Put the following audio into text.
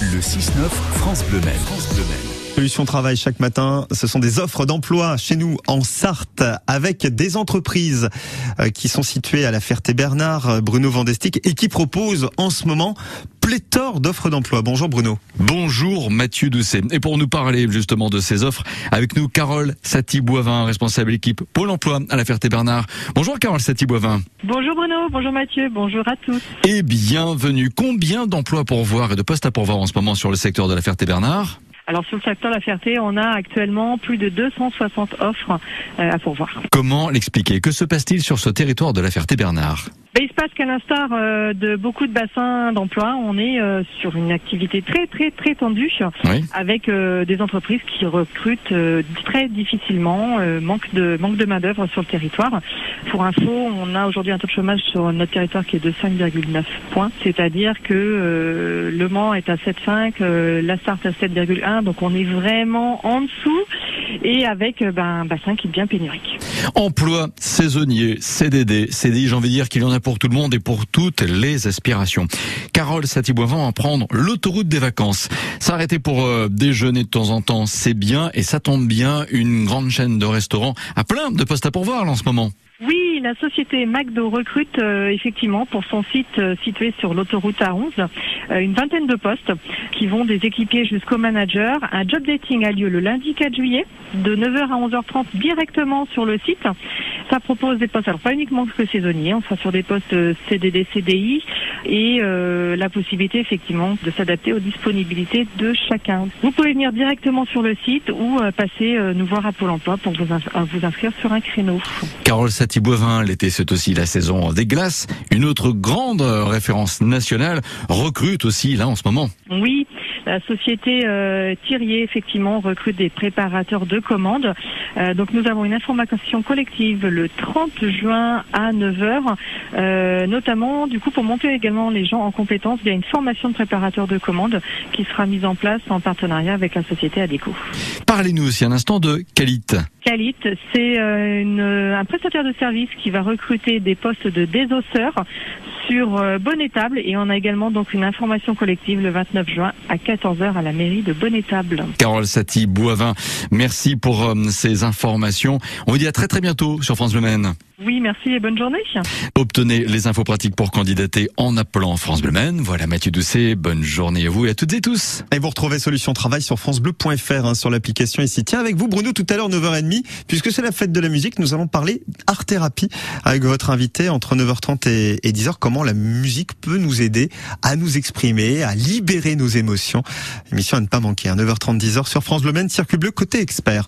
Le 6-9 France Bleu Maine. France Bleu Travail chaque matin, ce sont des offres d'emploi chez nous en Sarthe avec des entreprises euh, qui sont situées à la Ferté-Bernard, euh, Bruno Vandestick, et qui proposent en ce moment pléthore d'offres d'emploi. Bonjour Bruno. Bonjour Mathieu Doucet. Et pour nous parler justement de ces offres, avec nous Carole Saty-Boivin, responsable équipe Pôle emploi à la Ferté-Bernard. Bonjour Carole Saty-Boivin. Bonjour Bruno, bonjour Mathieu, bonjour à tous. Et bienvenue. Combien d'emplois pour voir et de postes à pourvoir en ce moment sur le secteur de la Ferté-Bernard alors sur le secteur de la Ferté, on a actuellement plus de 260 offres euh, à pourvoir. Comment l'expliquer? Que se passe-t-il sur ce territoire de la Ferté-Bernard ben, il se passe qu'à l'instar euh, de beaucoup de bassins d'emploi, on est euh, sur une activité très très très tendue avec des entreprises qui recrutent très difficilement, manque de manque de main d'œuvre sur le territoire. Pour info, on a aujourd'hui un taux de chômage sur notre territoire qui est de 5,9 points, c'est-à-dire que Le Mans est à 7,5, la Sarthe à 7,1, donc on est vraiment en dessous et avec ben, un bassin qui est bien pénurique. Emploi saisonnier, CDD, CDI, j'ai envie de dire qu'il y en a pour tout le monde et pour toutes les aspirations. Carole Satiboivant à prendre l'autoroute des vacances. S'arrêter pour euh, déjeuner de temps en temps, c'est bien et ça tombe bien. Une grande chaîne de restaurants a plein de postes à pourvoir en ce moment. Oui, la société McDo recrute euh, effectivement pour son site euh, situé sur l'autoroute A11 une vingtaine de postes qui vont des équipiers jusqu'au manager. Un job dating a lieu le lundi 4 juillet de 9h à 11h30 directement sur le site. Ça propose des postes, alors pas uniquement que saisonniers, on sera sur des postes CDD, CDI et euh, la possibilité effectivement de s'adapter aux disponibilités de chacun. Vous pouvez venir directement sur le site ou euh, passer euh, nous voir à Pôle emploi pour vous, vous inscrire sur un créneau. Carole Saty-Boivin, l'été c'est aussi la saison des glaces. Une autre grande référence nationale recrute aussi là en ce moment. Oui, la société euh, Thirier, effectivement, recrute des préparateurs de commandes. Euh, donc nous avons une information collective le 30 juin à 9h, euh, notamment du coup pour monter également les gens en compétence via une formation de préparateur de commandes qui sera mise en place en partenariat avec la société Adeco. Parlez-nous aussi un instant de Calit. Calit, c'est un prestataire de service qui va recruter des postes de désosseurs sur euh, Bonnétable et on a également donc une information collective le 29 juin à 14h à la mairie de Bonnétable. Carole Saty Boivin, merci pour euh, ces informations. On vous dit à très très bientôt sur France Le Maine. Oui, merci et bonne journée. Obtenez les infos pratiques pour candidater en appelant France Bleu Maine. Voilà Mathieu Doucet, bonne journée à vous et à toutes et tous. Et vous retrouvez Solution Travail sur francebleu.fr hein, sur l'application ici. Tiens, avec vous Bruno tout à l'heure 9h30, puisque c'est la fête de la musique, nous allons parler art thérapie avec votre invité entre 9h30 et 10h. Comment la musique peut nous aider à nous exprimer, à libérer nos émotions? Émission à ne pas manquer, 9h30 hein, 10h sur France Bleu Maine, Circuit Bleu côté expert.